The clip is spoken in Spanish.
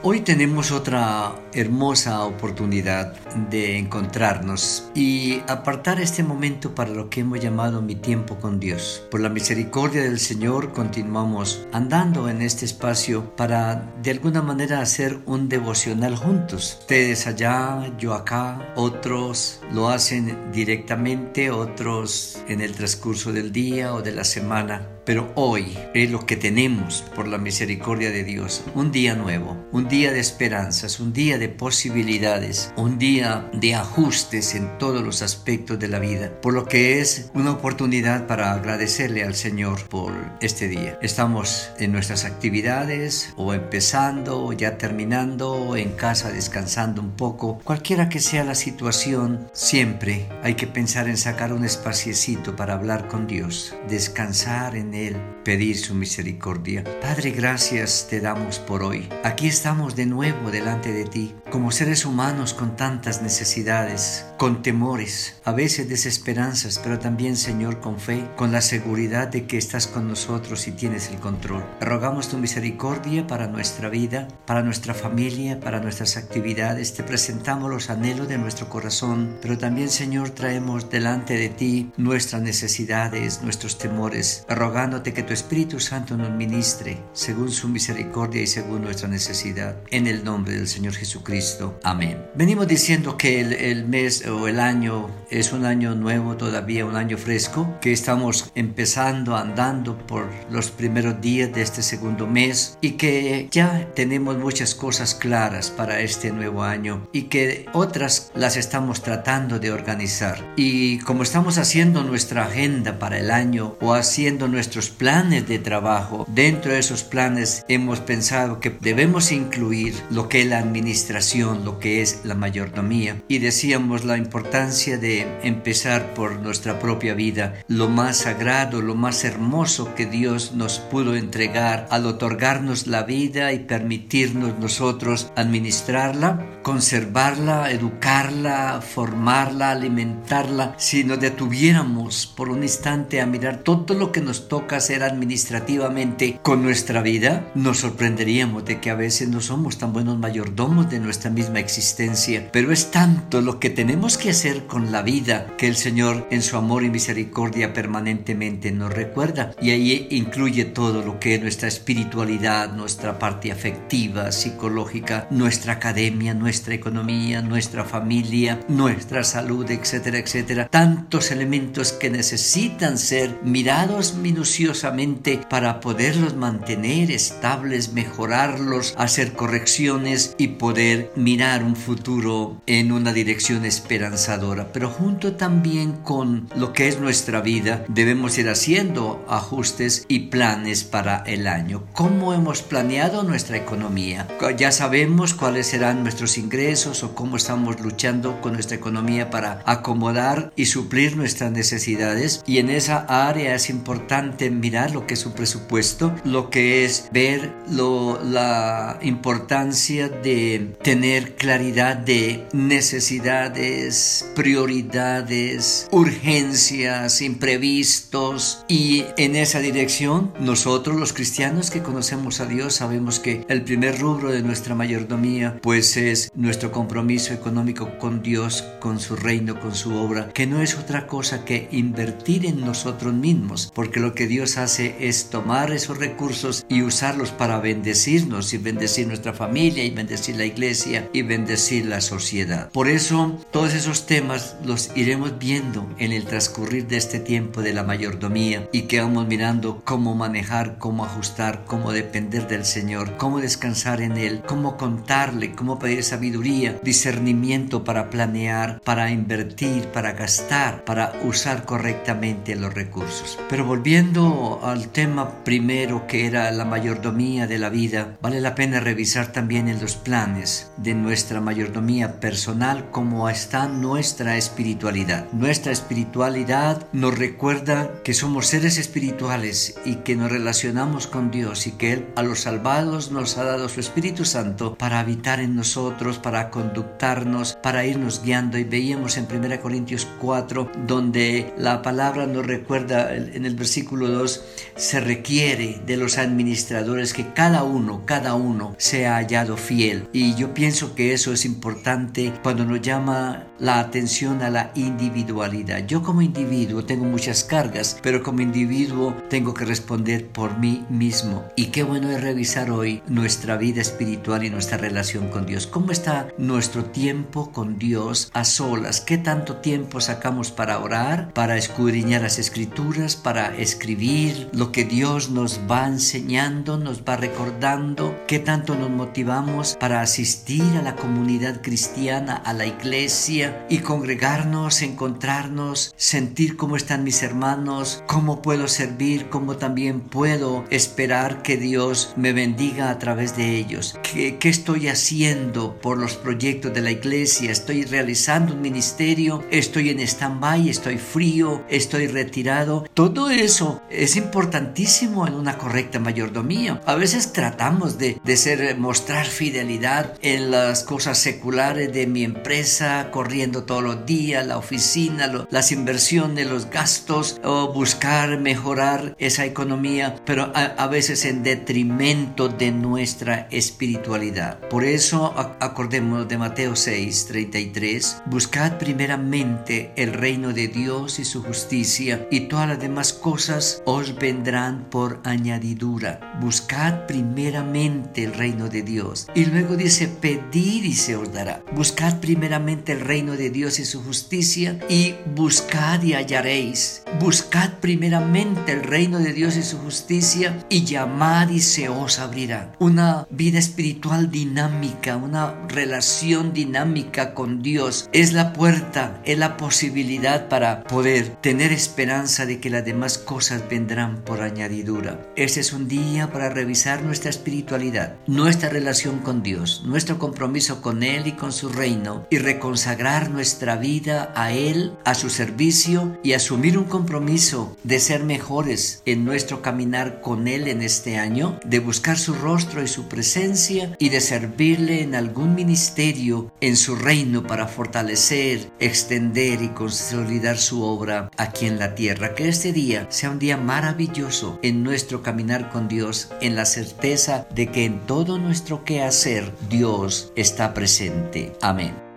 Hoy tenemos otra hermosa oportunidad de encontrarnos y apartar este momento para lo que hemos llamado mi tiempo con Dios. Por la misericordia del Señor continuamos andando en este espacio para de alguna manera hacer un devocional juntos. Ustedes allá, yo acá, otros lo hacen directamente, otros en el transcurso del día o de la semana pero hoy es lo que tenemos por la misericordia de Dios. Un día nuevo, un día de esperanzas, un día de posibilidades, un día de ajustes en todos los aspectos de la vida. Por lo que es una oportunidad para agradecerle al Señor por este día. Estamos en nuestras actividades o empezando o ya terminando o en casa descansando un poco. Cualquiera que sea la situación, siempre hay que pensar en sacar un espaciecito para hablar con Dios, descansar en pedir su misericordia. Padre, gracias te damos por hoy. Aquí estamos de nuevo delante de ti, como seres humanos con tantas necesidades, con temores, a veces desesperanzas, pero también, Señor, con fe, con la seguridad de que estás con nosotros y tienes el control. Rogamos tu misericordia para nuestra vida, para nuestra familia, para nuestras actividades. Te presentamos los anhelos de nuestro corazón, pero también, Señor, traemos delante de ti nuestras necesidades, nuestros temores, rogando que tu Espíritu Santo nos ministre según su misericordia y según nuestra necesidad. En el nombre del Señor Jesucristo. Amén. Venimos diciendo que el, el mes o el año es un año nuevo, todavía un año fresco, que estamos empezando, andando por los primeros días de este segundo mes y que ya tenemos muchas cosas claras para este nuevo año y que otras las estamos tratando de organizar. Y como estamos haciendo nuestra agenda para el año o haciendo nuestro planes de trabajo. Dentro de esos planes hemos pensado que debemos incluir lo que la administración, lo que es la mayordomía. Y decíamos la importancia de empezar por nuestra propia vida, lo más sagrado, lo más hermoso que Dios nos pudo entregar al otorgarnos la vida y permitirnos nosotros administrarla, conservarla, educarla, formarla, alimentarla. Si nos detuviéramos por un instante a mirar todo lo que nos toca, hacer administrativamente con nuestra vida, nos sorprenderíamos de que a veces no somos tan buenos mayordomos de nuestra misma existencia. Pero es tanto lo que tenemos que hacer con la vida que el Señor en su amor y misericordia permanentemente nos recuerda. Y ahí incluye todo lo que es nuestra espiritualidad, nuestra parte afectiva, psicológica, nuestra academia, nuestra economía, nuestra familia, nuestra salud, etcétera, etcétera. Tantos elementos que necesitan ser mirados minuciosamente para poderlos mantener estables, mejorarlos, hacer correcciones y poder mirar un futuro en una dirección esperanzadora. Pero junto también con lo que es nuestra vida, debemos ir haciendo ajustes y planes para el año. ¿Cómo hemos planeado nuestra economía? Ya sabemos cuáles serán nuestros ingresos o cómo estamos luchando con nuestra economía para acomodar y suplir nuestras necesidades. Y en esa área es importante mirar lo que es un presupuesto, lo que es ver lo, la importancia de tener claridad de necesidades, prioridades, urgencias, imprevistos. Y en esa dirección nosotros los cristianos que conocemos a Dios sabemos que el primer rubro de nuestra mayordomía pues es nuestro compromiso económico con Dios, con su reino, con su obra, que no es otra cosa que invertir en nosotros mismos, porque lo que Dios hace es tomar esos recursos y usarlos para bendecirnos y bendecir nuestra familia y bendecir la iglesia y bendecir la sociedad. Por eso todos esos temas los iremos viendo en el transcurrir de este tiempo de la mayordomía y que vamos mirando cómo manejar, cómo ajustar, cómo depender del Señor, cómo descansar en Él, cómo contarle, cómo pedir sabiduría, discernimiento para planear, para invertir, para gastar, para usar correctamente los recursos. Pero volviendo al tema primero que era la mayordomía de la vida, vale la pena revisar también en los planes de nuestra mayordomía personal cómo está nuestra espiritualidad. Nuestra espiritualidad nos recuerda que somos seres espirituales y que nos relacionamos con Dios y que Él a los salvados nos ha dado su Espíritu Santo para habitar en nosotros, para conductarnos, para irnos guiando. Y veíamos en 1 Corintios 4 donde la palabra nos recuerda en el versículo 2, se requiere de los administradores que cada uno, cada uno sea hallado fiel. Y yo pienso que eso es importante cuando nos llama la atención a la individualidad. Yo como individuo tengo muchas cargas, pero como individuo tengo que responder por mí mismo. Y qué bueno es revisar hoy nuestra vida espiritual y nuestra relación con Dios. ¿Cómo está nuestro tiempo con Dios a solas? ¿Qué tanto tiempo sacamos para orar, para escudriñar las escrituras, para escribir lo que Dios nos va enseñando, nos va recordando? ¿Qué tanto nos motivamos para asistir a la comunidad cristiana, a la iglesia? y congregarnos, encontrarnos, sentir cómo están mis hermanos, cómo puedo servir, cómo también puedo esperar que Dios me bendiga a través de ellos. ¿Qué, qué estoy haciendo por los proyectos de la iglesia? ¿Estoy realizando un ministerio? ¿Estoy en stand-by? ¿Estoy frío? ¿Estoy retirado? Todo eso es importantísimo en una correcta mayordomía. A veces tratamos de, de ser, mostrar fidelidad en las cosas seculares de mi empresa, corriendo todos los días, la oficina, las inversiones, los gastos, o buscar mejorar esa economía, pero a, veces en detrimento de nuestra espiritualidad. Por eso acordemos de Mateo 6, 33, buscad primeramente el reino de Dios y su justicia y todas las demás cosas os vendrán por añadidura. Buscad primeramente el reino de Dios. Y luego dice, pedir y se os dará. Buscad primeramente el reino de Dios y su justicia y buscad y hallaréis. Buscad primeramente el reino de Dios y su justicia y llamad y se os abrirá. Una vida espiritual dinámica, una relación dinámica con Dios es la puerta, es la posibilidad para poder tener esperanza de que las demás cosas vendrán por añadidura. Este es un día para revisar nuestra espiritualidad, nuestra relación con Dios, compromiso con Él y con su reino y reconsagrar nuestra vida a Él, a su servicio y asumir un compromiso de ser mejores en nuestro caminar con Él en este año, de buscar su rostro y su presencia y de servirle en algún ministerio en su reino para fortalecer, extender y consolidar su obra aquí en la tierra. Que este día sea un día maravilloso en nuestro caminar con Dios, en la certeza de que en todo nuestro quehacer Dios está presente. Amén.